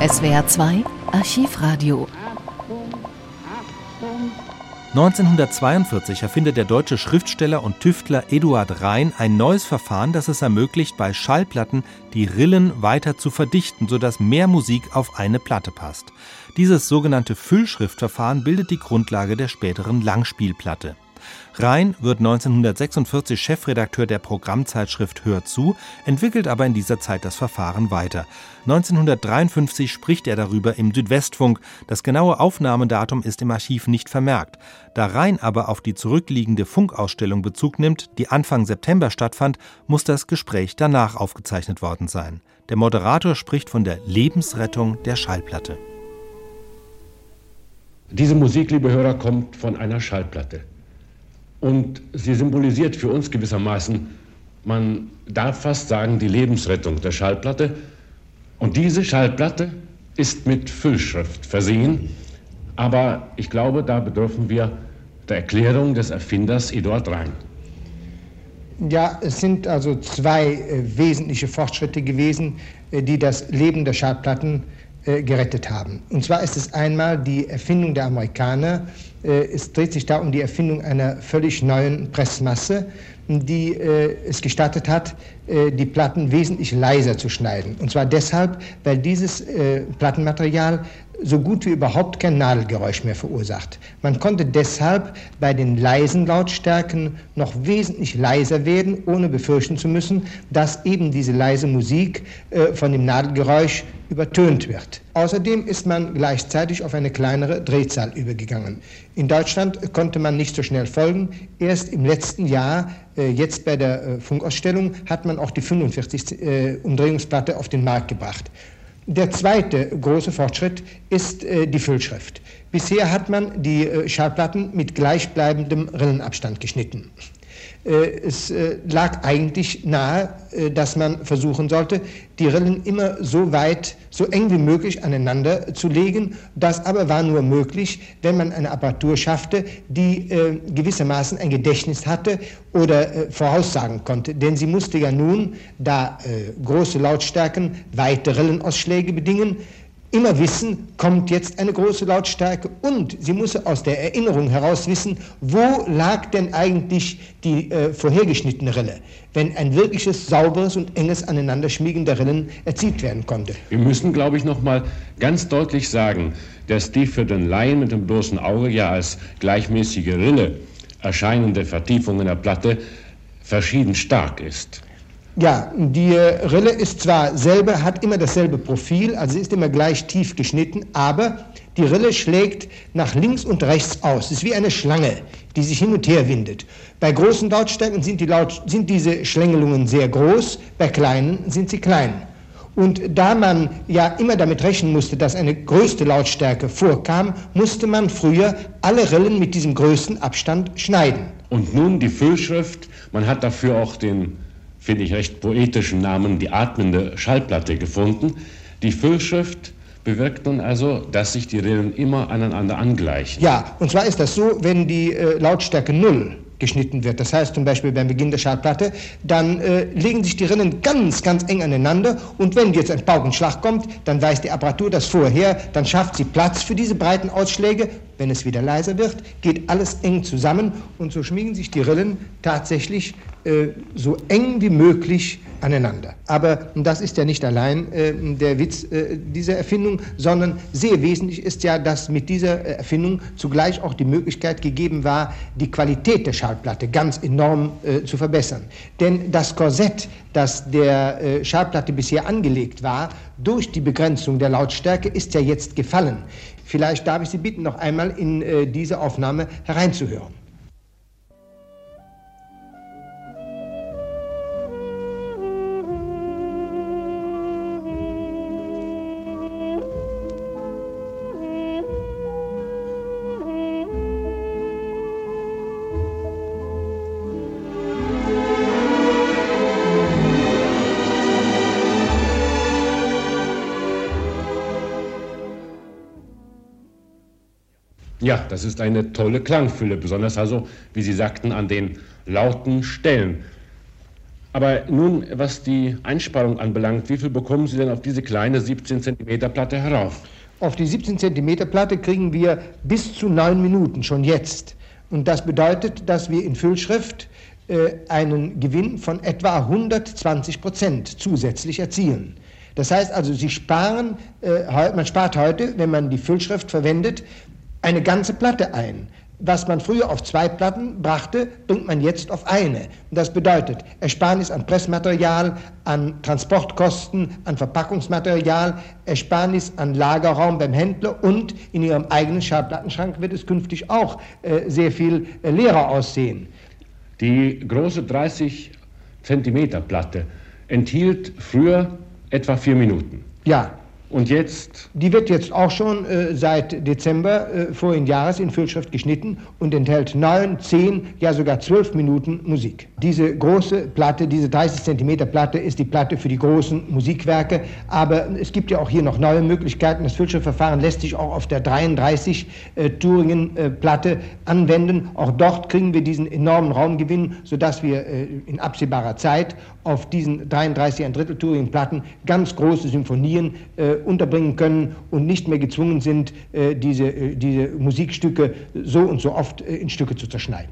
SWR 2 Archivradio 1942 erfindet der deutsche Schriftsteller und Tüftler Eduard Rhein ein neues Verfahren, das es ermöglicht, bei Schallplatten die Rillen weiter zu verdichten, sodass mehr Musik auf eine Platte passt. Dieses sogenannte Füllschriftverfahren bildet die Grundlage der späteren Langspielplatte. Rhein wird 1946 Chefredakteur der Programmzeitschrift Hör zu, entwickelt aber in dieser Zeit das Verfahren weiter. 1953 spricht er darüber im Südwestfunk. Das genaue Aufnahmedatum ist im Archiv nicht vermerkt. Da Rhein aber auf die zurückliegende Funkausstellung Bezug nimmt, die Anfang September stattfand, muss das Gespräch danach aufgezeichnet worden sein. Der Moderator spricht von der Lebensrettung der Schallplatte. Diese Musik, liebe Hörer, kommt von einer Schallplatte. Und sie symbolisiert für uns gewissermaßen, man darf fast sagen, die Lebensrettung der Schallplatte. Und diese Schallplatte ist mit Füllschrift versehen. Aber ich glaube, da bedürfen wir der Erklärung des Erfinders Eduard Rhein. Ja, es sind also zwei äh, wesentliche Fortschritte gewesen, äh, die das Leben der Schallplatten äh, gerettet haben. Und zwar ist es einmal die Erfindung der Amerikaner äh, es dreht sich da um die Erfindung einer völlig neuen Pressmasse, die äh, es gestattet hat, äh, die Platten wesentlich leiser zu schneiden. Und zwar deshalb, weil dieses Plattenmaterial so gut wie überhaupt kein Nadelgeräusch mehr verursacht. Man konnte deshalb bei den leisen Lautstärken noch wesentlich leiser werden, ohne befürchten zu müssen, dass eben diese leise Musik äh, von dem Nadelgeräusch übertönt wird. Außerdem ist man gleichzeitig auf eine kleinere Drehzahl übergegangen. In Deutschland konnte man nicht so schnell folgen. Erst im letzten Jahr, äh, jetzt bei der äh, Funkausstellung, hat man auch die 45 äh, Umdrehungsplatte auf den Markt gebracht. Der zweite große Fortschritt ist äh, die Füllschrift. Bisher hat man die äh, Schallplatten mit gleichbleibendem Rillenabstand geschnitten. Äh, es äh, lag eigentlich nahe, äh, dass man versuchen sollte, die Rillen immer so weit, so eng wie möglich aneinander zu legen. Das aber war nur möglich, wenn man eine Apparatur schaffte, die gewissermaßen ein Gedächtnis hatte oder voraussagen konnte. Denn sie musste ja nun, da große Lautstärken weite Rillenausschläge bedingen, immer wissen, kommt jetzt eine große Lautstärke und sie muss aus der Erinnerung heraus wissen, wo lag denn eigentlich die äh, vorhergeschnittene Rille, wenn ein wirkliches, sauberes und enges Aneinanderschmiegen der Rillen erzielt werden konnte. Wir müssen, glaube ich, noch mal ganz deutlich sagen, dass die für den Laien mit dem bloßen Auge ja als gleichmäßige Rille erscheinende Vertiefung in der Platte verschieden stark ist. Ja, die Rille ist zwar selber, hat immer dasselbe Profil, also sie ist immer gleich tief geschnitten, aber die Rille schlägt nach links und rechts aus. Es ist wie eine Schlange, die sich hin und her windet. Bei großen Lautstärken sind, die Laut, sind diese Schlängelungen sehr groß, bei kleinen sind sie klein. Und da man ja immer damit rechnen musste, dass eine größte Lautstärke vorkam, musste man früher alle Rillen mit diesem größten Abstand schneiden. Und nun die Füllschrift, man hat dafür auch den finde ich, recht poetischen Namen die atmende Schallplatte gefunden. Die Füllschrift bewirkt nun also, dass sich die Rillen immer aneinander angleichen. Ja, und zwar ist das so, wenn die äh, Lautstärke 0 geschnitten wird. Das heißt zum Beispiel beim Beginn der Schallplatte, dann äh, legen sich die Rinnen ganz, ganz eng aneinander und wenn jetzt ein Paukenschlag kommt, dann weiß die Apparatur das vorher, dann schafft sie Platz für diese breiten Ausschläge. Wenn es wieder leiser wird, geht alles eng zusammen und so schmiegen sich die Rillen tatsächlich äh, so eng wie möglich aneinander. Aber das ist ja nicht allein äh, der Witz äh, dieser Erfindung, sondern sehr wesentlich ist ja, dass mit dieser äh, Erfindung zugleich auch die Möglichkeit gegeben war, die Qualität der Schallplatte ganz enorm äh, zu verbessern. Denn das Korsett, das der äh, Schallplatte bisher angelegt war, durch die Begrenzung der Lautstärke, ist ja jetzt gefallen. Vielleicht darf ich Sie bitten, noch einmal in diese Aufnahme hereinzuhören. Ja, das ist eine tolle Klangfülle, besonders also, wie Sie sagten, an den lauten Stellen. Aber nun, was die Einsparung anbelangt, wie viel bekommen Sie denn auf diese kleine 17 cm Platte herauf? Auf die 17 cm Platte kriegen wir bis zu neun Minuten schon jetzt. Und das bedeutet, dass wir in Füllschrift äh, einen Gewinn von etwa 120 Prozent zusätzlich erzielen. Das heißt also, Sie sparen, äh, man spart heute, wenn man die Füllschrift verwendet, eine ganze Platte ein. Was man früher auf zwei Platten brachte, bringt man jetzt auf eine. Und das bedeutet Ersparnis an Pressmaterial, an Transportkosten, an Verpackungsmaterial, Ersparnis an Lagerraum beim Händler und in Ihrem eigenen Schallplattenschrank wird es künftig auch äh, sehr viel äh, leerer aussehen. Die große 30 Zentimeter Platte enthielt früher etwa vier Minuten. Ja, und jetzt? Die wird jetzt auch schon äh, seit Dezember äh, vorigen Jahres in Füllschrift geschnitten und enthält neun, zehn, ja sogar zwölf Minuten Musik. Diese große Platte, diese 30 Zentimeter Platte ist die Platte für die großen Musikwerke, aber es gibt ja auch hier noch neue Möglichkeiten. Das Füllschriftverfahren lässt sich auch auf der 33 äh, Turingen-Platte anwenden. Auch dort kriegen wir diesen enormen Raumgewinn, sodass wir äh, in absehbarer Zeit auf diesen 33 ein Drittel Turingen-Platten ganz große Symphonien äh, unterbringen können und nicht mehr gezwungen sind, äh, diese, äh, diese Musikstücke so und so oft in Stücke zu zerschneiden.